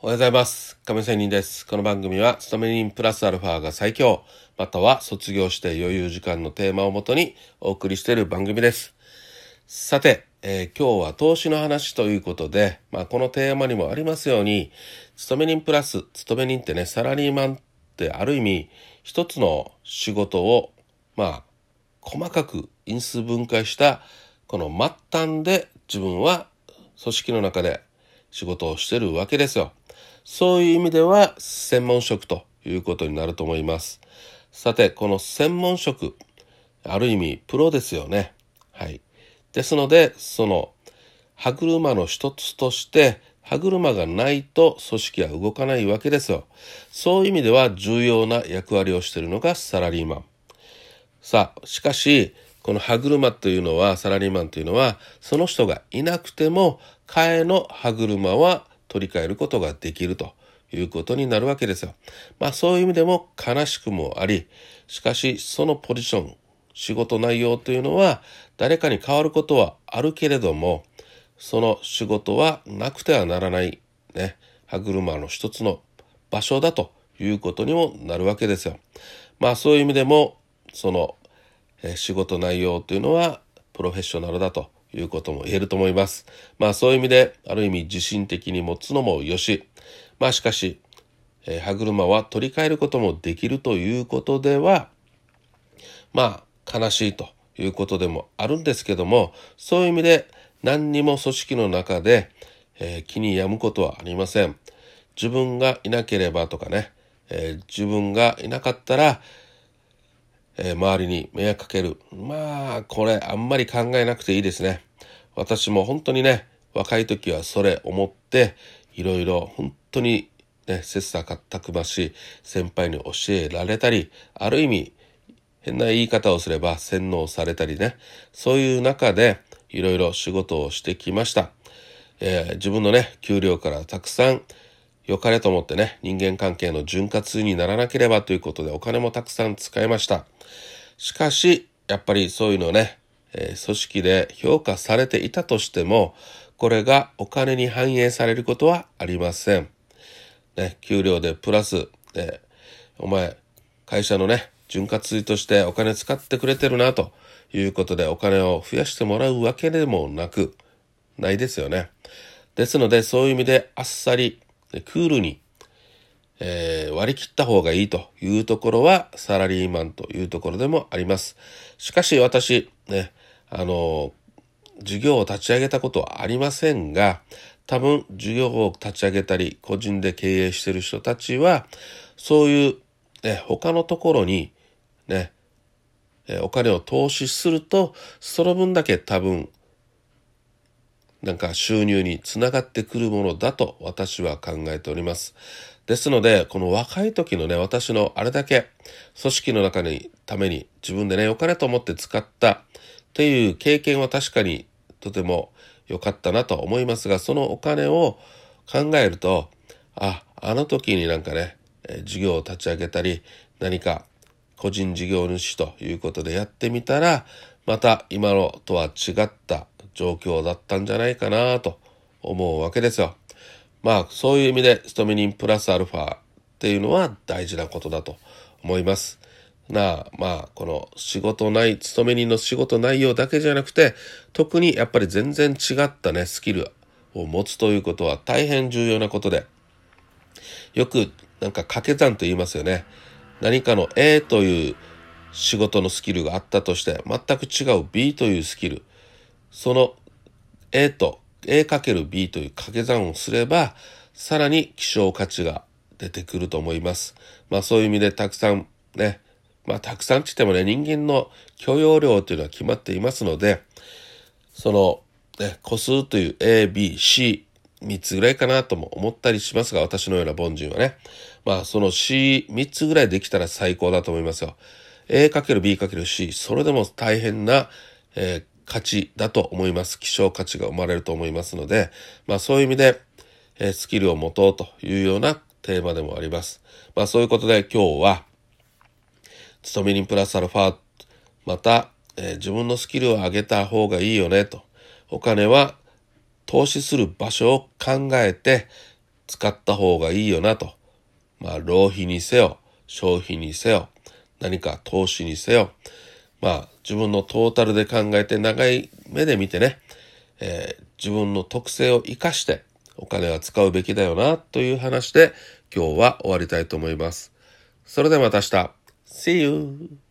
おはようございます。亀仙人です。この番組は、勤め人プラスアルファが最強、または卒業して余裕時間のテーマをもとにお送りしている番組です。さて、えー今日は投資の話ということで、まあ、このテーマにもありますように、勤め人プラス、勤め人ってね、サラリーマンってある意味、一つの仕事を、まあ、細かく因数分解したこの末端で自分は組織の中で仕事をしてるわけですよ。そういう意味では専門職ということになると思います。さて、この専門職、ある意味プロですよね。はい。ですので、その歯車の一つとして歯車がないと組織は動かないわけですよ。そういう意味では重要な役割をしているのがサラリーマン。さあ、しかし、この歯車というのは、サラリーマンというのは、その人がいなくても、替えの歯車は取り替えることができるということになるわけですよ。まあそういう意味でも悲しくもあり、しかしそのポジション、仕事内容というのは、誰かに変わることはあるけれども、その仕事はなくてはならない、ね、歯車の一つの場所だということにもなるわけですよ。まあそういう意味でも、その、え仕事内容というのはプロフェッショナルだということも言えると思います。まあそういう意味で、ある意味自信的に持つのもよし、まあしかし、えー歯車は取り替えることもできるということでは、まあ悲しいということでもあるんですけどもそういう意味で何にも組織の中で、えー気に病むことはありません自分がいなければとかね、えー自分がいなかったら、えー周りに迷惑かける。まあこれあんまり考えなくていいですね。私も本当にね若い時はそれ思っていろいろ本当にね切磋琢磨し先輩に教えられたりある意味変な言い方をすれば洗脳されたりね。そういう中でいろいろ仕事をしてきました、えー自分のね給料からたくさん良かれと思ってね人間関係の潤滑にならなければということでお金もたくさん使いましたしかしやっぱりそういうのね、えー組織で評価されていたとしてもこれがお金に反映されることはありませんね、給料でプラス、えお前、会社のね、潤滑油としてお金使ってくれてるなということでお金を増やしてもらうわけでもなく、ないですよね。ですので、そういう意味であっさり、クールに、えー割り切った方がいいというところはサラリーマンというところでもあります。しかし私、ね、あの、事業を立ち上げたことはありませんが、多分事業を立ち上げたり、個人で経営している人たちは、そういう、ね、他のところに、ね、お金を投資すると、その分だけ多分、なんか収入につながってくるものだと私は考えております。ですので、この若い時のね、私のあれだけ組織の中にために自分でね、良かれと思って使ったっていう経験は確かにとても良かったなと思いますが、そのお金を考えると、あ、あの時になんかね、事業を立ち上げたり、何か個人事業主ということでやってみたら、また今のとは違った状況だったんじゃないかなと思うわけですよ。まあそういう意味で勤め人プラスアルファっていうのは大事なことだと思います。なあまあこの仕事ない勤め人の仕事内容だけじゃなくて特にやっぱり全然違ったねスキルを持つということは大変重要なことでよくなんか掛け算と言いますよね。何かの A という仕事のスキルがあったとして全く違う B というスキルその A と A×B という掛け算をすればさらに希少価値が出てくると思います。まあそういう意味でたくさんねまあたくさんって言ってもね人間の許容量というのは決まっていますのでその、ね、個数という A、B、C、3つぐらいかなとも思ったりしますが、私のような凡人はね。まあ、その C3 つぐらいできたら最高だと思いますよ。A×B×C、それでも大変な、えー価値だと思います。希少価値が生まれると思いますので、まあそういう意味で、えスキルを持とうというようなテーマでもあります。まあそういうことで今日は、勤め人プラスアルファ、また、えー自分のスキルを上げた方がいいよねと。お金は投資する場所を考えて、使った方がいいよなと。まあ、浪費にせよ、消費にせよ、何か投資にせよ、まあ、自分のトータルで考えて長い目で見てね、えー、自分の特性を生かしてお金は使うべきだよなという話で今日は終わりたいと思います。それではまた明日。See you!